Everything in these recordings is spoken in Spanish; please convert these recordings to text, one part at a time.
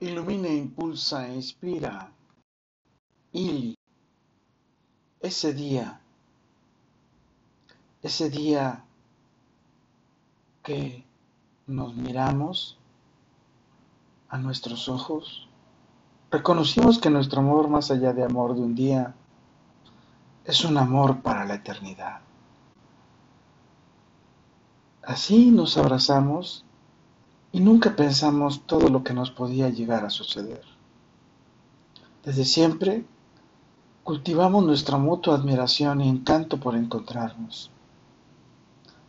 Ilumina, impulsa, inspira. Ili. Ese día. Ese día que nos miramos a nuestros ojos, reconocimos que nuestro amor, más allá de amor de un día, es un amor para la eternidad. Así nos abrazamos y nunca pensamos todo lo que nos podía llegar a suceder. Desde siempre cultivamos nuestra mutua admiración y encanto por encontrarnos,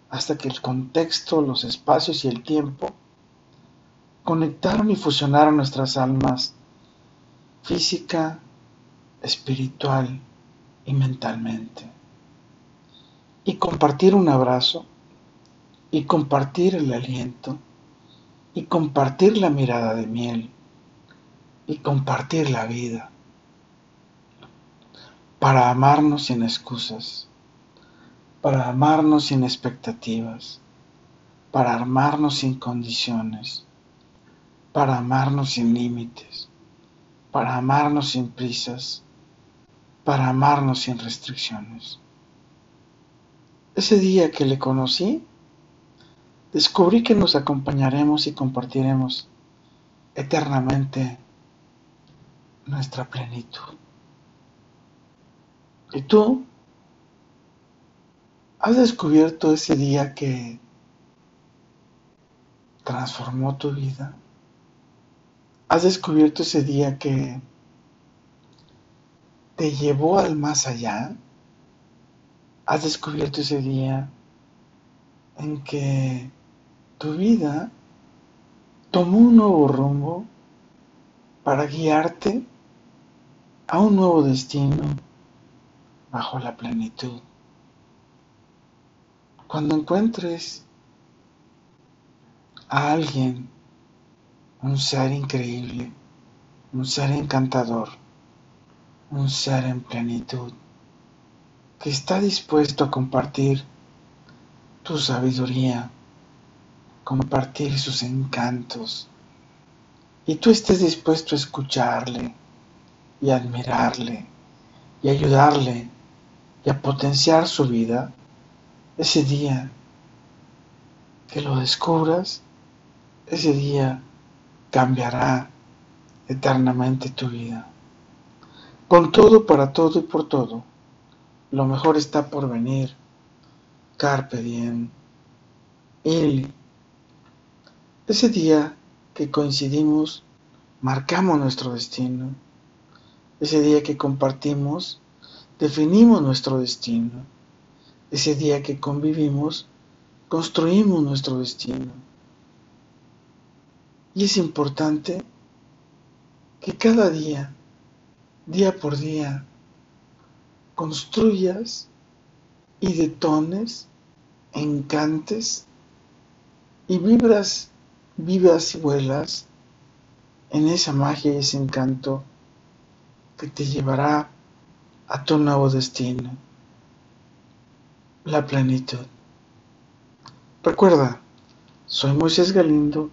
hasta que el contexto, los espacios y el tiempo conectaron y fusionaron nuestras almas física, espiritual y mentalmente. Y compartir un abrazo y compartir el aliento y compartir la mirada de miel y compartir la vida para amarnos sin excusas, para amarnos sin expectativas, para amarnos sin condiciones, para amarnos sin límites, para amarnos sin prisas, para amarnos sin restricciones. Ese día que le conocí, descubrí que nos acompañaremos y compartiremos eternamente nuestra plenitud. ¿Y tú? ¿Has descubierto ese día que transformó tu vida? ¿Has descubierto ese día que te llevó al más allá? ¿Has descubierto ese día en que tu vida tomó un nuevo rumbo para guiarte a un nuevo destino bajo la plenitud. Cuando encuentres a alguien, un ser increíble, un ser encantador, un ser en plenitud, que está dispuesto a compartir tu sabiduría, compartir sus encantos y tú estés dispuesto a escucharle y admirarle y ayudarle y a potenciar su vida, ese día que lo descubras, ese día cambiará eternamente tu vida. Con todo, para todo y por todo, lo mejor está por venir. Carpe diem. Ese día que coincidimos, marcamos nuestro destino. Ese día que compartimos, definimos nuestro destino. Ese día que convivimos, construimos nuestro destino. Y es importante que cada día, día por día, construyas y detones, encantes y vibras vivas y vuelas en esa magia y ese encanto que te llevará a tu nuevo destino, la plenitud. Recuerda, soy Moisés Galindo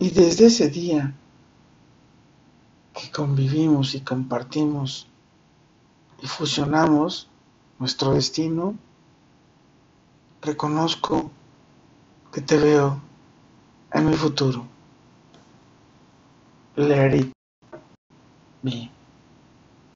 y desde ese día que convivimos y compartimos y fusionamos nuestro destino, reconozco que te veo en mi futuro. Let it be.